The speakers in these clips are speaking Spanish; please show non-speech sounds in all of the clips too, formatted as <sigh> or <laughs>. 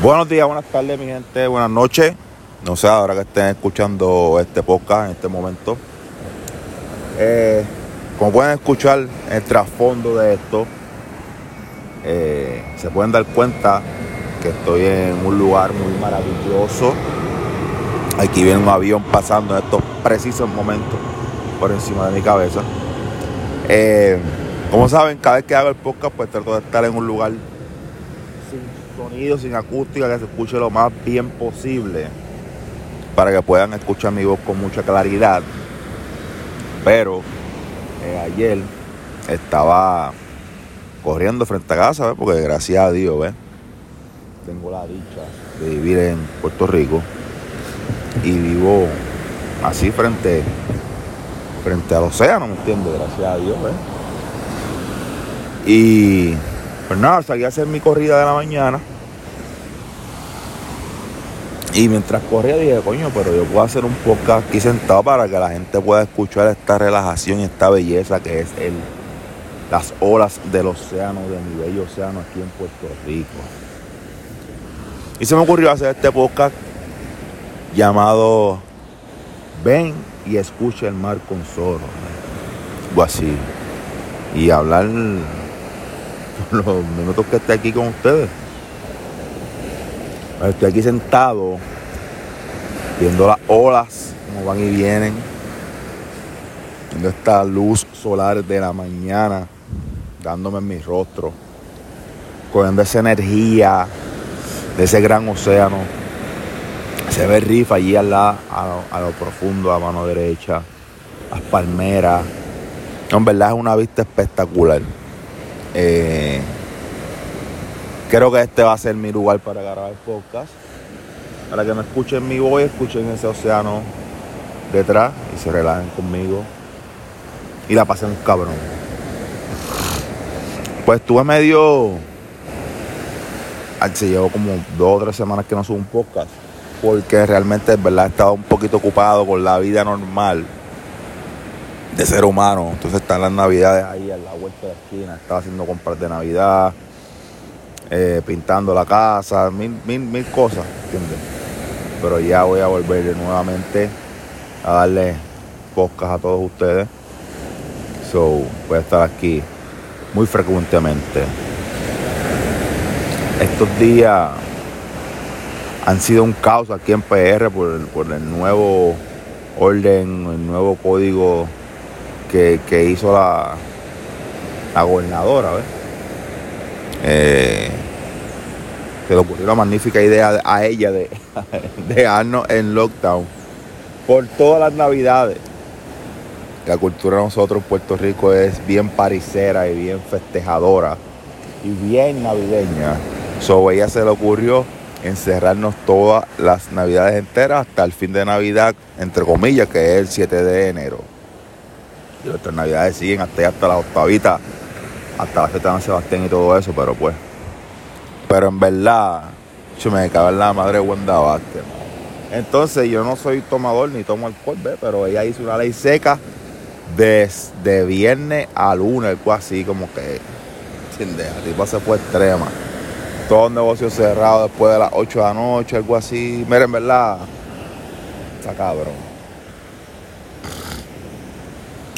Buenos días, buenas tardes, mi gente, buenas noches. No sé, ahora que estén escuchando este podcast en este momento. Eh, como pueden escuchar el trasfondo de esto, eh, se pueden dar cuenta que estoy en un lugar muy maravilloso. Aquí viene un avión pasando en estos precisos momentos por encima de mi cabeza. Eh, como saben, cada vez que hago el podcast, pues trato de estar en un lugar sonido, sin acústica, que se escuche lo más bien posible para que puedan escuchar mi voz con mucha claridad. Pero eh, ayer estaba corriendo frente a casa, ¿ves? porque gracias a Dios, ¿ves? tengo la dicha de vivir en Puerto Rico y vivo así frente, frente al océano, ¿me entiendes? Gracias a Dios, ¿ves? Y pues nada, salí a hacer mi corrida de la mañana. Y mientras corría dije, coño, pero yo puedo hacer un podcast aquí sentado para que la gente pueda escuchar esta relajación y esta belleza que es el, las olas del océano, de mi bello océano aquí en Puerto Rico. Y se me ocurrió hacer este podcast llamado Ven y escucha el mar con solo. O así. Y hablar <laughs> los minutos que esté aquí con ustedes. Estoy aquí sentado viendo las olas como van y vienen. Viendo esta luz solar de la mañana dándome en mi rostro. Cogiendo esa energía de ese gran océano. Se ve rifa allí al lado, a lo, profundo, a mano derecha. Las palmeras. En verdad es una vista espectacular. Eh, creo que este va a ser mi lugar para grabar el podcast. Para que me escuchen mi voz escuchen ese océano detrás y se relajen conmigo. Y la pasen un cabrón. Pues estuve medio. Se llevo como dos o tres semanas que no subo un podcast. Porque realmente, es verdad, he un poquito ocupado con la vida normal de ser humano. Entonces están las navidades ahí a la vuelta de la esquina. Estaba haciendo compras de Navidad, eh, pintando la casa, mil, mil, mil cosas, ¿entiendes? Pero ya voy a volver nuevamente a darle podcast a todos ustedes. So, voy a estar aquí muy frecuentemente. Estos días han sido un caos aquí en PR por el nuevo orden, el nuevo código que, hizo la, la gobernadora, ¿ves? Eh, se le ocurrió una magnífica idea a ella <laughs> de dejarnos en lockdown por todas las navidades. La cultura de nosotros en Puerto Rico es bien paricera y bien festejadora y bien navideña. So ella se le ocurrió encerrarnos todas las navidades enteras hasta el fin de Navidad, entre comillas, que es el 7 de enero. Y nuestras navidades siguen hasta, hasta las octavitas, hasta la fiesta San Sebastián y todo eso, pero pues. Pero en verdad, yo me cago en la madre Wanda Vázquez. Entonces yo no soy tomador ni tomo alcohol, ¿ves? pero ella hizo una ley seca desde viernes a lunes, algo así como que, ¿entiendes? La tipa se fue extrema. Todos los negocios cerrados después de las 8 de la noche, algo así. Miren, en verdad, está cabrón.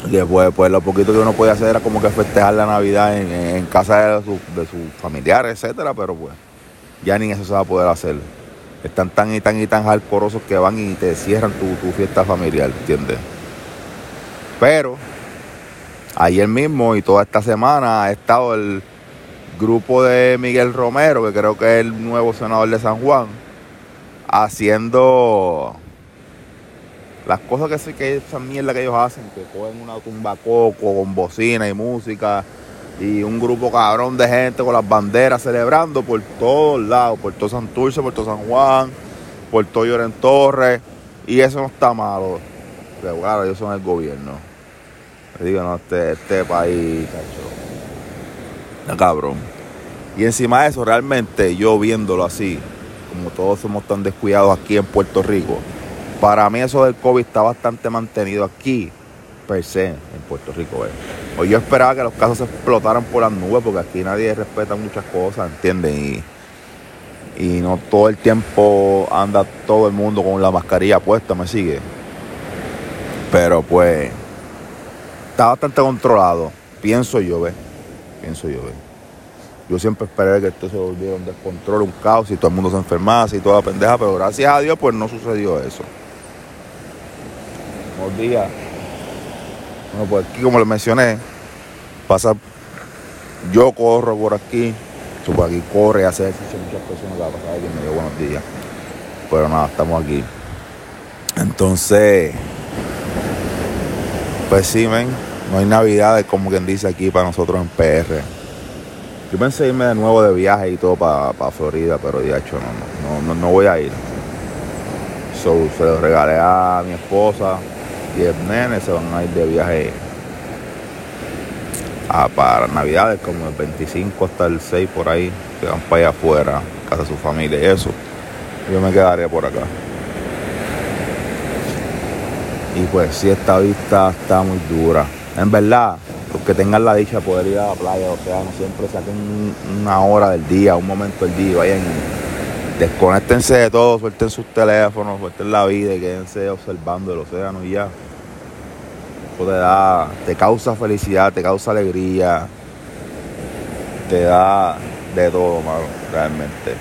Y después, pues lo poquito que uno puede hacer era como que festejar la Navidad en, casa de, sus familiares, etcétera, pero pues ya ni eso se va a poder hacer. Están tan y tan y tan jalcorosos que van y te cierran tu, tu fiesta familiar, ¿entiendes? Pero ayer mismo y toda esta semana ha estado el grupo de Miguel Romero, que creo que es el nuevo senador de San Juan, haciendo las cosas que que esa mierda que ellos hacen, que cogen una tumba coco con bocina y música y un grupo cabrón de gente con las banderas celebrando por todos lados, por todo Santurce, por todo San Juan, por todo Lloren Torres, y eso no está malo. Pero claro, ellos son el gobierno. Les digo, no, este, este país, cacho. cabrón. Y encima de eso, realmente yo viéndolo así, como todos somos tan descuidados aquí en Puerto Rico, para mí eso del COVID está bastante mantenido aquí, per se, en Puerto Rico. Eh. Hoy yo esperaba que los casos se explotaran por las nubes, porque aquí nadie respeta muchas cosas, ¿entienden? Y, y no todo el tiempo anda todo el mundo con la mascarilla puesta, me sigue. Pero pues está bastante controlado, pienso yo, ¿ves? Pienso yo, ¿ves? Yo siempre esperé que esto se volviera un descontrol, un caos y todo el mundo se enfermase y toda la pendeja, pero gracias a Dios pues no sucedió eso. Buenos días. Bueno, pues aquí como les mencioné, pasa, yo corro por aquí, por aquí corre, hace ejercicio muchas personas que pasar aquí me dio buenos días. Pero nada, estamos aquí. Entonces, pues sí, men, no hay navidades como quien dice aquí para nosotros en PR. Yo pensé irme de nuevo de viaje y todo para Florida, pero de hecho no, no, no, voy a ir. So, se lo regalé a mi esposa y el nene se van a ir de viaje a, para Navidades, como el 25 hasta el 6 por ahí, se van para allá afuera, casa de su familia y eso. Yo me quedaría por acá. Y pues si esta vista está muy dura. En verdad, los que tengan la dicha de poder ir a la playa, o sea, no siempre saquen una hora del día, un momento del día, vayan, desconectense de todo, suelten sus teléfonos, suelten la vida y quédense observando el océano y ya. Eso te da, te causa felicidad, te causa alegría, te da de todo, mano, realmente.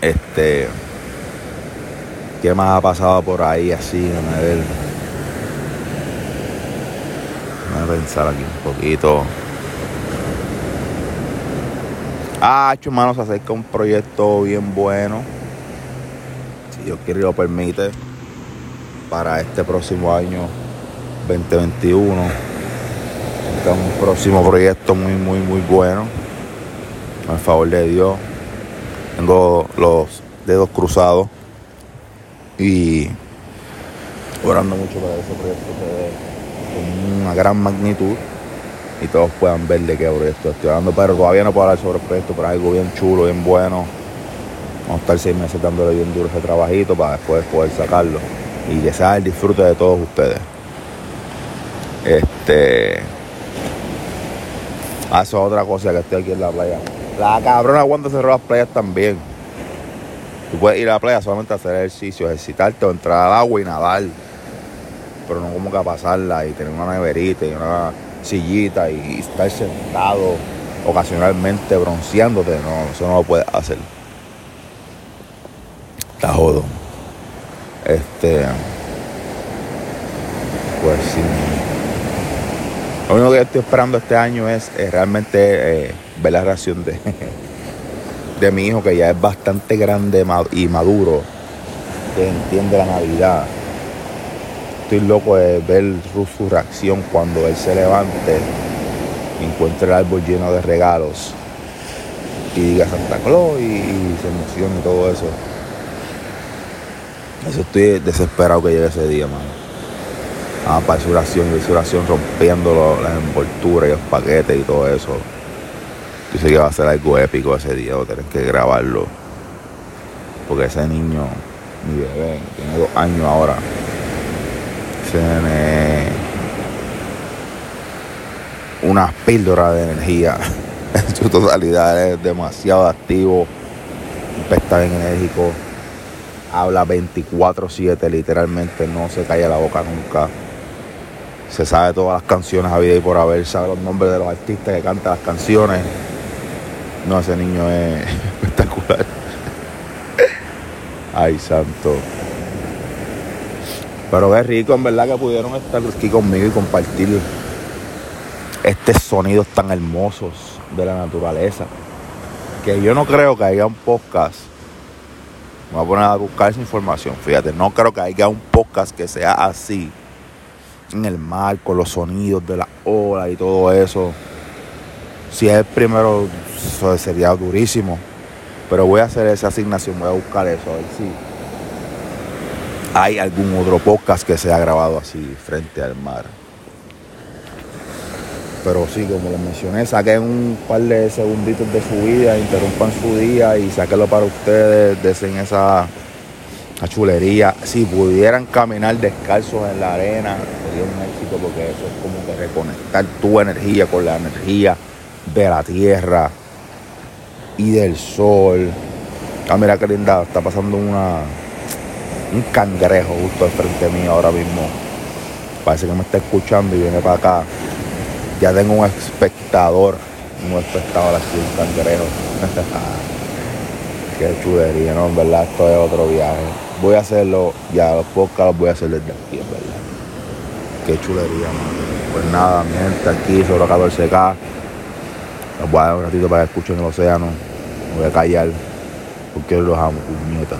Este, ¿qué más ha pasado por ahí así, a ver? a pensar aquí un poquito. Ah, hermano, se acerca un proyecto bien bueno. Si Dios quiere lo permite. Para este próximo año 2021. Está un próximo proyecto muy, muy, muy bueno. Al favor de Dios. Tengo los dedos cruzados. Y orando mucho para ese proyecto que con una gran magnitud y todos puedan ver de qué proyecto estoy hablando, pero todavía no puedo hablar sobre el proyecto, pero algo bien chulo, bien bueno. Vamos a estar seis meses dándole bien duro ese trabajito para después poder sacarlo y que sea el disfrute de todos ustedes. Este. Ah, eso es otra cosa que estoy aquí en la playa. La cabrona aguanta cerrar las playas también. Tú puedes ir a la playa solamente a hacer ejercicio, ejercitarte o entrar al agua y nadar pero no como que a pasarla y tener una neverita y una sillita y estar sentado ocasionalmente bronceándote, no, eso no lo puedes hacer. Está jodo. Este. Pues sí. Lo único que estoy esperando este año es, realmente eh, ver la reacción de, <laughs> de mi hijo, que ya es bastante grande y maduro, que entiende la Navidad estoy loco de ver su reacción cuando él se levante encuentre el árbol lleno de regalos y diga Santa Claus y, se emocione y todo eso. Eso estoy desesperado que llegue ese día, mano. Ah, para su oración, y su rompiendo las envolturas y los paquetes y todo eso. Yo sé que va a ser algo épico ese día, a tener que grabarlo. Porque ese niño, mi bebé, tiene dos años ahora, tiene una píldora de energía <laughs> en su totalidad, es demasiado activo, está bien enérgico, habla 24/7 literalmente, no se calla la boca nunca. Se sabe todas las canciones a vida y por haber, sabe los nombres de los artistas que cantan las canciones. No, ese niño es <laughs> espectacular. Ay, santo. Pero es rico, en verdad, que pudieron estar aquí conmigo y compartir estos sonidos tan hermosos de la naturaleza. Que yo no creo que haya un podcast. Me voy a poner a buscar esa información. Fíjate, no creo que haya un podcast que sea así. En el mar, con los sonidos de la ola y todo eso. Si es el primero, sería durísimo. Pero voy a hacer esa asignación, voy a buscar eso, a ver si hay algún otro podcast que se ha grabado así frente al mar. Pero sí, como les mencioné, saquen un par de segunditos de su vida, interrumpan su día y sáquenlo para ustedes, desen esa chulería. Si pudieran caminar descalzos en la arena, sería un éxito porque eso es como que reconectar tu energía con la energía de la tierra y del sol Ah, mira qué linda, está pasando una un cangrejo justo al frente mío ahora mismo. Parece que me está escuchando y viene para acá. Ya tengo un espectador, un espectador así, un cangrejo. <laughs> qué chulería, ¿no? En verdad, esto es otro viaje. Voy a hacerlo, ya los podcasts los voy a hacer desde aquí, en verdad. Qué chulería, man. Pues nada, mi gente, aquí sobre 14K. Les voy a dar un ratito para que escuchen el océano. Me voy a callar porque los amo, puñeta.